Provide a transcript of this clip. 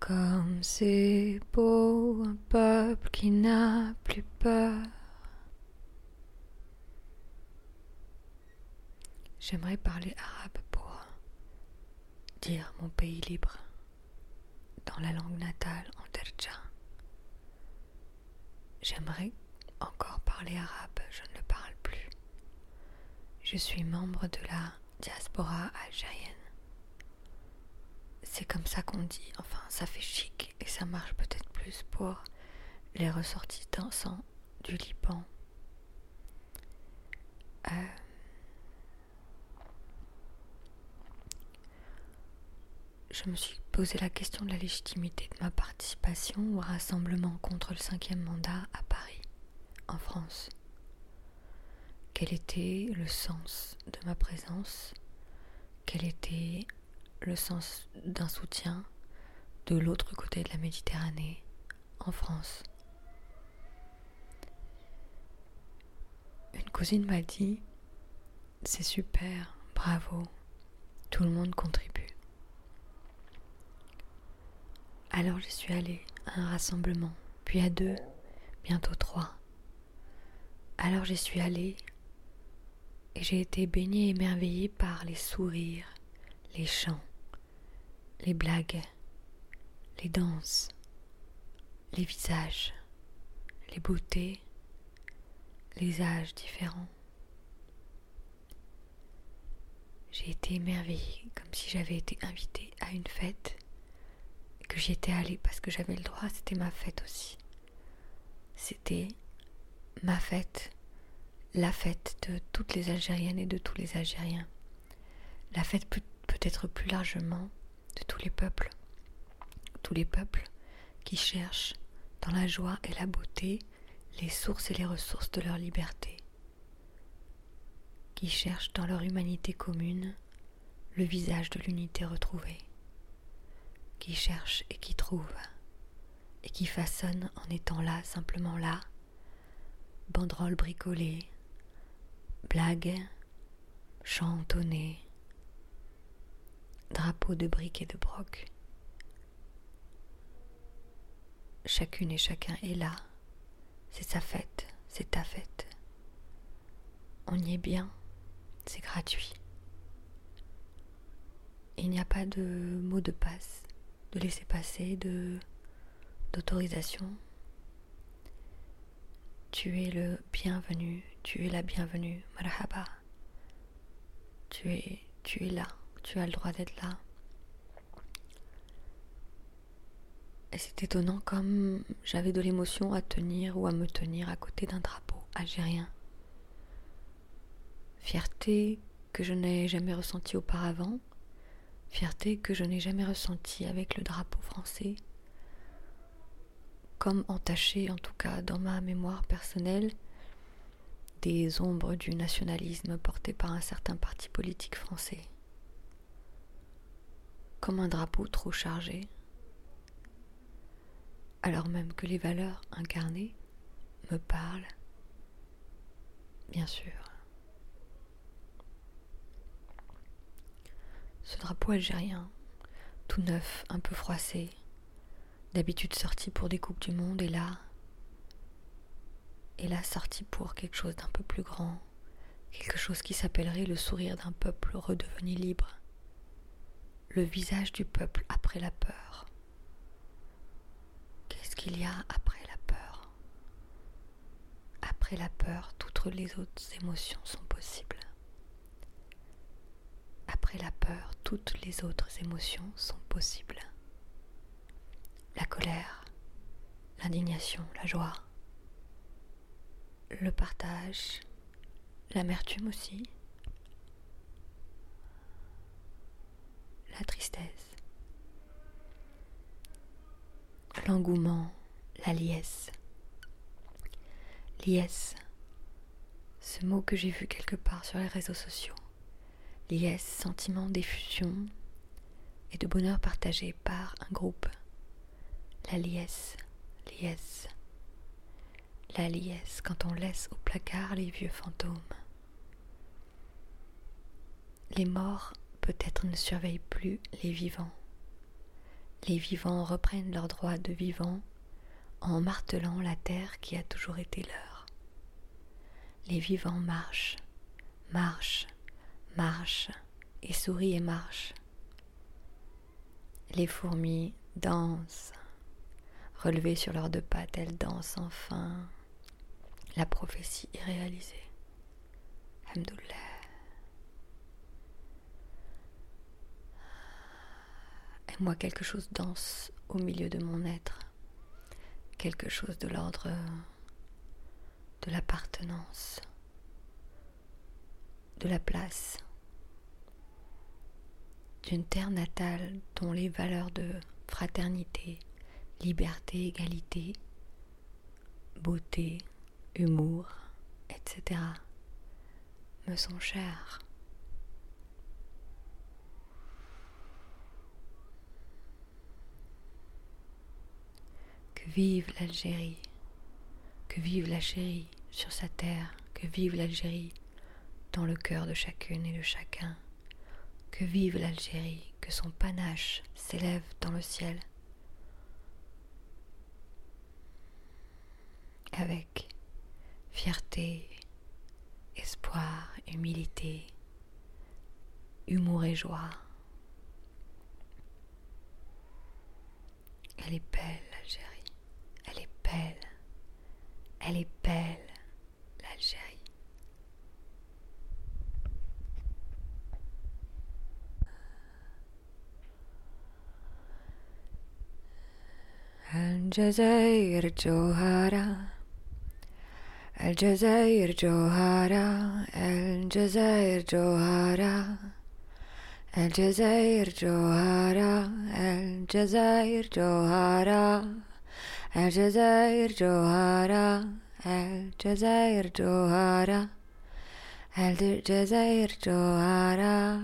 Comme c'est beau un peuple qui n'a plus peur. J'aimerais parler arabe pour dire mon pays libre dans la langue natale en Derja. J'aimerais encore parler arabe, je ne le parle plus. Je suis membre de la diaspora algérienne. C'est comme ça qu'on dit, enfin ça fait chic et ça marche peut-être plus pour les ressortissants du Liban. Euh, je me suis posé la question de la légitimité de ma participation au rassemblement contre le cinquième mandat à Paris, en France. Quel était le sens de ma présence? Quel était le sens d'un soutien de l'autre côté de la Méditerranée, en France Une cousine m'a dit C'est super, bravo, tout le monde contribue. Alors je suis allée à un rassemblement, puis à deux, bientôt trois. Alors j'y suis allée et j'ai été baignée et émerveillée par les sourires, les chants, les blagues, les danses, les visages, les beautés, les âges différents. J'ai été émerveillée comme si j'avais été invitée à une fête que j'y étais allée parce que j'avais le droit, c'était ma fête aussi. C'était ma fête, la fête de toutes les Algériennes et de tous les Algériens. La fête peut-être plus largement de tous les peuples. Tous les peuples qui cherchent dans la joie et la beauté les sources et les ressources de leur liberté. Qui cherchent dans leur humanité commune le visage de l'unité retrouvée qui cherche et qui trouve, et qui façonne en étant là, simplement là, banderoles bricolées, blagues, chants drapeaux de briques et de broc. Chacune et chacun est là, c'est sa fête, c'est ta fête. On y est bien, c'est gratuit. Il n'y a pas de mot de passe de laisser passer, de d'autorisation. Tu es le bienvenu, tu es la bienvenue, marhaba. Tu es, tu es là, tu as le droit d'être là. Et c'est étonnant comme j'avais de l'émotion à tenir ou à me tenir à côté d'un drapeau algérien. Fierté que je n'ai jamais ressentie auparavant, fierté que je n'ai jamais ressentie avec le drapeau français, comme entaché en tout cas dans ma mémoire personnelle des ombres du nationalisme porté par un certain parti politique français, comme un drapeau trop chargé, alors même que les valeurs incarnées me parlent, bien sûr. Ce drapeau algérien, tout neuf, un peu froissé, d'habitude sorti pour des Coupes du Monde, et là, et là sorti pour quelque chose d'un peu plus grand, quelque chose qui s'appellerait le sourire d'un peuple redevenu libre, le visage du peuple après la peur. Qu'est-ce qu'il y a après la peur? Après la peur, toutes les autres émotions sont possibles. Après la peur, toutes les autres émotions sont possibles. La colère, l'indignation, la joie, le partage, l'amertume aussi, la tristesse, l'engouement, la liesse. Liesse, ce mot que j'ai vu quelque part sur les réseaux sociaux liesse, sentiment d'effusion et de bonheur partagé par un groupe. La liesse, liesse. La liesse quand on laisse au placard les vieux fantômes. Les morts peut-être ne surveillent plus les vivants. les vivants reprennent leur droit de vivant en martelant la terre qui a toujours été leur. Les vivants marchent, marchent, marchent, et sourient et marchent. Les fourmis dansent, relevées sur leurs deux pattes, elles dansent enfin. La prophétie est réalisée. Et moi, quelque chose danse au milieu de mon être, quelque chose de l'ordre de l'appartenance, de la place, d'une terre natale dont les valeurs de fraternité, liberté, égalité, beauté, humour, etc. me sont chers. Vive l'Algérie, que vive la chérie sur sa terre, que vive l'Algérie dans le cœur de chacune et de chacun, que vive l'Algérie, que son panache s'élève dans le ciel. Avec fierté, espoir, humilité, humour et joie. Elle est belle, Elle est belle, l'Algérie. الجزائر جوهره الجزائر جوهرة الجزائر جوهرة الجزائر جوهرة الجزائر جوهرة الجزائر جوهرة الجزائر جوهرة الجزائر جوهرة